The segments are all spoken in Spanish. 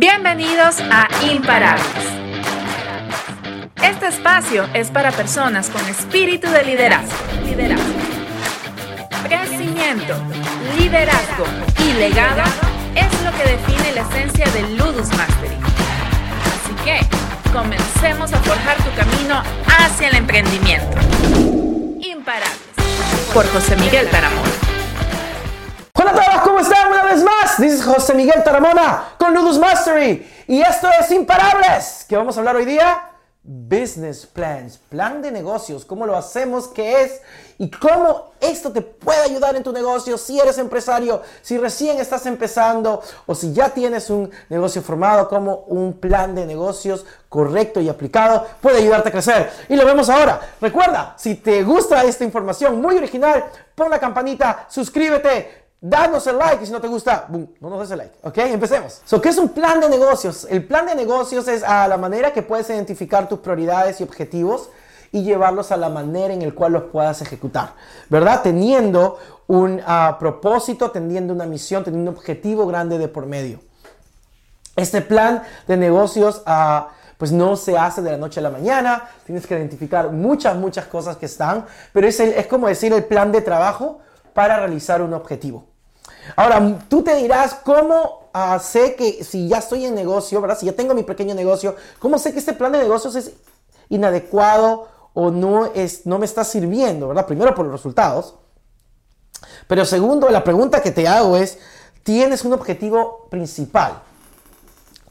Bienvenidos a Imparables. Este espacio es para personas con espíritu de liderazgo. Liderazgo. Crecimiento, liderazgo y legado es lo que define la esencia del Ludus Mastery. Así que comencemos a forjar tu camino hacia el emprendimiento. Imparables. Por José Miguel Taramona. Hola a todos, ¿cómo están? Una vez más, is José Miguel Taramona con Ludus Mastery y esto es Imparables. ¿Qué vamos a hablar hoy día? Business plans, plan de negocios, cómo lo hacemos, qué es y cómo esto te puede ayudar en tu negocio si eres empresario, si recién estás empezando o si ya tienes un negocio formado, como un plan de negocios correcto y aplicado puede ayudarte a crecer. Y lo vemos ahora. Recuerda, si te gusta esta información muy original, pon la campanita, suscríbete, Danos el like y si no te gusta, boom, no nos des el like. ¿Ok? Empecemos. So, ¿Qué es un plan de negocios? El plan de negocios es a la manera que puedes identificar tus prioridades y objetivos y llevarlos a la manera en la cual los puedas ejecutar. ¿Verdad? Teniendo un ah, propósito, teniendo una misión, teniendo un objetivo grande de por medio. Este plan de negocios... Uh, pues no se hace de la noche a la mañana, tienes que identificar muchas, muchas cosas que están, pero es, es como decir el plan de trabajo para realizar un objetivo. Ahora, tú te dirás, ¿cómo uh, sé que si ya estoy en negocio, ¿verdad? Si ya tengo mi pequeño negocio, ¿cómo sé que este plan de negocios es inadecuado o no, es, no me está sirviendo, ¿verdad? Primero por los resultados. Pero segundo, la pregunta que te hago es, ¿tienes un objetivo principal?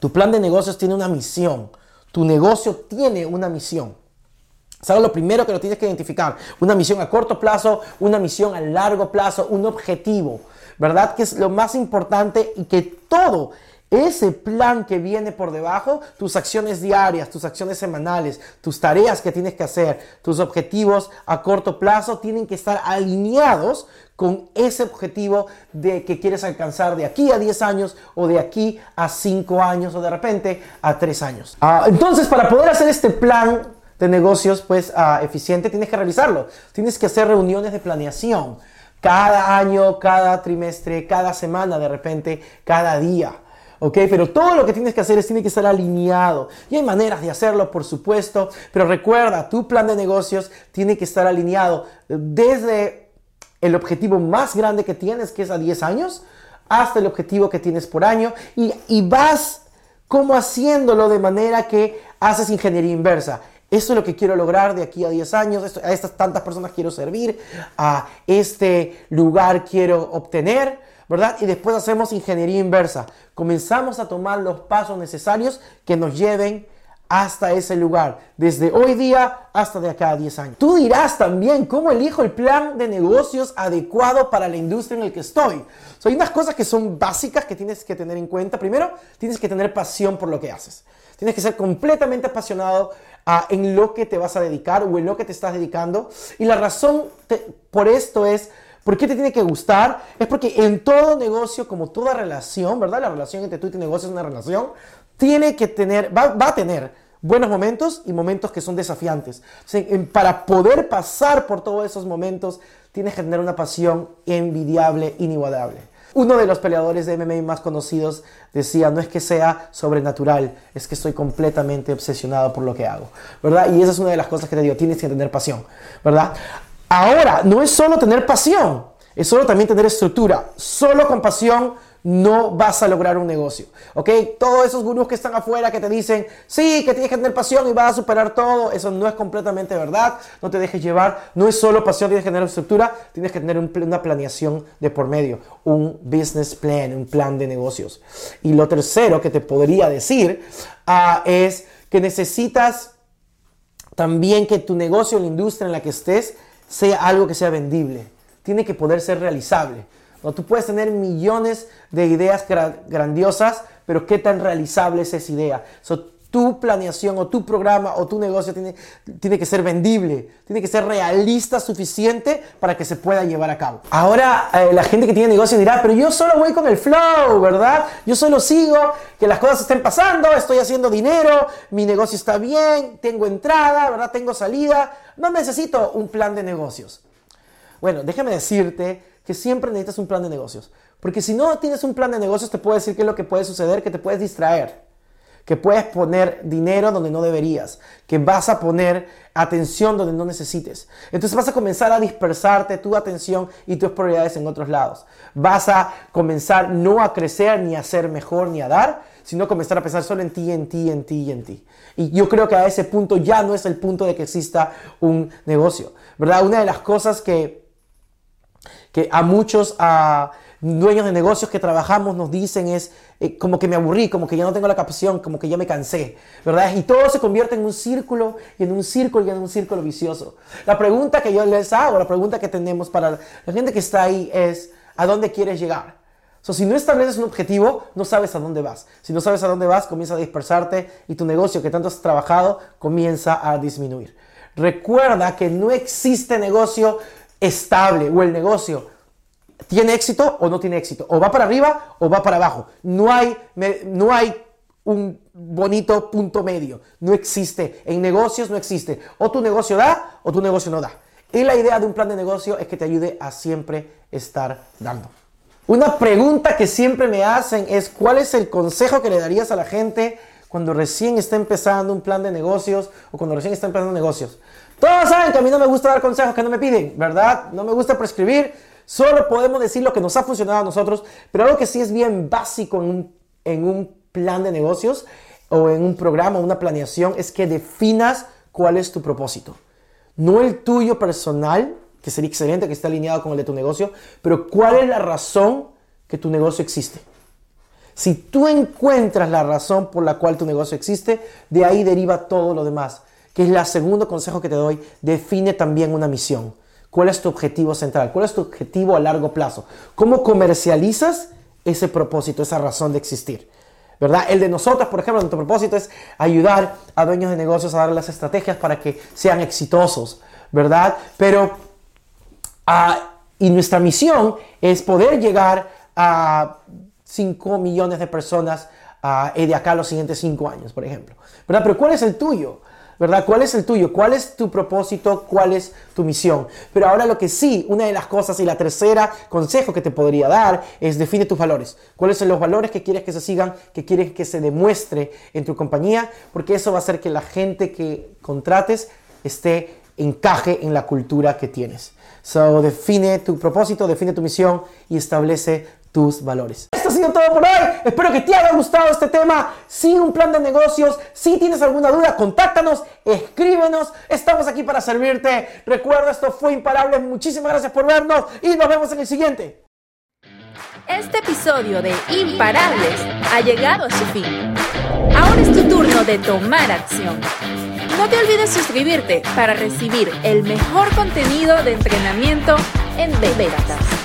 Tu plan de negocios tiene una misión. Tu negocio tiene una misión. ¿Sabes lo primero que lo tienes que identificar? Una misión a corto plazo, una misión a largo plazo, un objetivo. ¿verdad? Que es lo más importante y que todo ese plan que viene por debajo, tus acciones diarias, tus acciones semanales, tus tareas que tienes que hacer, tus objetivos a corto plazo tienen que estar alineados con ese objetivo de que quieres alcanzar de aquí a 10 años o de aquí a 5 años o de repente a 3 años. Ah, entonces, para poder hacer este plan de negocios pues ah, eficiente, tienes que realizarlo. Tienes que hacer reuniones de planeación cada año, cada trimestre, cada semana, de repente, cada día. ¿Ok? Pero todo lo que tienes que hacer es tiene que estar alineado. Y hay maneras de hacerlo, por supuesto. Pero recuerda, tu plan de negocios tiene que estar alineado desde el objetivo más grande que tienes, que es a 10 años, hasta el objetivo que tienes por año. Y, y vas como haciéndolo de manera que haces ingeniería inversa. Esto es lo que quiero lograr de aquí a 10 años, a estas tantas personas quiero servir, a este lugar quiero obtener, ¿verdad? Y después hacemos ingeniería inversa. Comenzamos a tomar los pasos necesarios que nos lleven hasta ese lugar, desde hoy día hasta de acá a 10 años. Tú dirás también cómo elijo el plan de negocios adecuado para la industria en el que estoy. hay unas cosas que son básicas que tienes que tener en cuenta. Primero, tienes que tener pasión por lo que haces. Tienes que ser completamente apasionado en lo que te vas a dedicar o en lo que te estás dedicando. Y la razón por esto es, ¿por qué te tiene que gustar? Es porque en todo negocio, como toda relación, ¿verdad? La relación entre tú y tu negocio es una relación, tiene que tener, va, a tener buenos momentos y momentos que son desafiantes. para poder pasar por todos esos momentos, tienes que tener una pasión envidiable, inigualable. Uno de los peleadores de MMA más conocidos decía, no es que sea sobrenatural, es que estoy completamente obsesionado por lo que hago, ¿verdad? Y esa es una de las cosas que te digo, tienes que tener pasión, ¿verdad? Ahora, no es solo tener pasión, es solo también tener estructura. Solo con pasión no vas a lograr un negocio. ¿Ok? Todos esos gurús que están afuera que te dicen, sí, que tienes que tener pasión y vas a superar todo, eso no es completamente verdad. No te dejes llevar. No es solo pasión, tienes que tener estructura, tienes que tener una planeación de por medio, un business plan, un plan de negocios. Y lo tercero que te podría decir ah, es que necesitas también que tu negocio, la industria en la que estés, sea algo que sea vendible. Tiene que poder ser realizable. ¿No? Tú puedes tener millones de ideas grandiosas, pero ¿qué tan realizable es esa idea? tu planeación o tu programa o tu negocio tiene, tiene que ser vendible, tiene que ser realista suficiente para que se pueda llevar a cabo. Ahora eh, la gente que tiene negocio dirá, pero yo solo voy con el flow, ¿verdad? Yo solo sigo, que las cosas estén pasando, estoy haciendo dinero, mi negocio está bien, tengo entrada, ¿verdad? Tengo salida, no necesito un plan de negocios. Bueno, déjame decirte que siempre necesitas un plan de negocios. Porque si no tienes un plan de negocios, te puedo decir qué es lo que puede suceder, que te puedes distraer, que puedes poner dinero donde no deberías, que vas a poner atención donde no necesites. Entonces vas a comenzar a dispersarte tu atención y tus prioridades en otros lados. Vas a comenzar no a crecer, ni a ser mejor, ni a dar, sino comenzar a pensar solo en ti, en ti, en ti y en ti. Y yo creo que a ese punto ya no es el punto de que exista un negocio, ¿verdad? Una de las cosas que, que a muchos... a dueños de negocios que trabajamos nos dicen es eh, como que me aburrí, como que ya no tengo la capacidad, como que ya me cansé, ¿verdad? Y todo se convierte en un círculo y en un círculo y en un círculo vicioso. La pregunta que yo les hago, la pregunta que tenemos para la gente que está ahí es, ¿a dónde quieres llegar? So, si no estableces un objetivo, no sabes a dónde vas. Si no sabes a dónde vas, comienza a dispersarte y tu negocio que tanto has trabajado comienza a disminuir. Recuerda que no existe negocio estable o el negocio tiene éxito o no tiene éxito. O va para arriba o va para abajo. No hay, no hay un bonito punto medio. No existe. En negocios no existe. O tu negocio da o tu negocio no da. Y la idea de un plan de negocio es que te ayude a siempre estar dando. Una pregunta que siempre me hacen es ¿cuál es el consejo que le darías a la gente cuando recién está empezando un plan de negocios o cuando recién está empezando negocios? Todos saben que a mí no me gusta dar consejos que no me piden, ¿verdad? No me gusta prescribir, Solo podemos decir lo que nos ha funcionado a nosotros, pero algo que sí es bien básico en un, plan de negocios o en un programa, una planeación, es que definas cuál es tu propósito. No el tuyo personal, que sería excelente que esté alineado con el de tu negocio, pero cuál es la razón que tu negocio existe. Si tú encuentras la razón por la cual tu negocio existe, de ahí deriva todo lo demás, que es el segundo consejo que te doy, define también una misión. ¿Cuál es tu objetivo central? ¿Cuál es tu objetivo a largo plazo? ¿Cómo comercializas ese propósito, esa razón de existir? ¿Verdad? El de nosotros, por ejemplo, nuestro propósito es ayudar a dueños de negocios a dar las estrategias para que sean exitosos, ¿verdad? Pero, ah, y nuestra misión es poder llegar a 5 millones de personas uh, de acá a los siguientes 5 años, por ejemplo, ¿verdad? Pero ¿cuál es el tuyo? ¿Verdad? ¿Cuál es el tuyo? ¿Cuál es tu propósito? ¿Cuál es tu misión? Pero ahora lo que sí, una de las cosas y la tercera consejo que te podría dar es define tus valores. ¿Cuáles son los valores que quieres que se sigan, que quieres que se demuestre en tu compañía? Porque eso va a hacer que la gente que contrates esté encaje en la cultura que tienes. So, define tu propósito, define tu misión y establece valores. Esto ha sido todo por hoy. Espero que te haya gustado este tema. Sin un plan de negocios, si tienes alguna duda, contáctanos, escríbenos. Estamos aquí para servirte. Recuerda, esto fue Imparable. Muchísimas gracias por vernos y nos vemos en el siguiente. Este episodio de Imparables ha llegado a su fin. Ahora es tu turno de tomar acción. No te olvides suscribirte para recibir el mejor contenido de entrenamiento en ventas.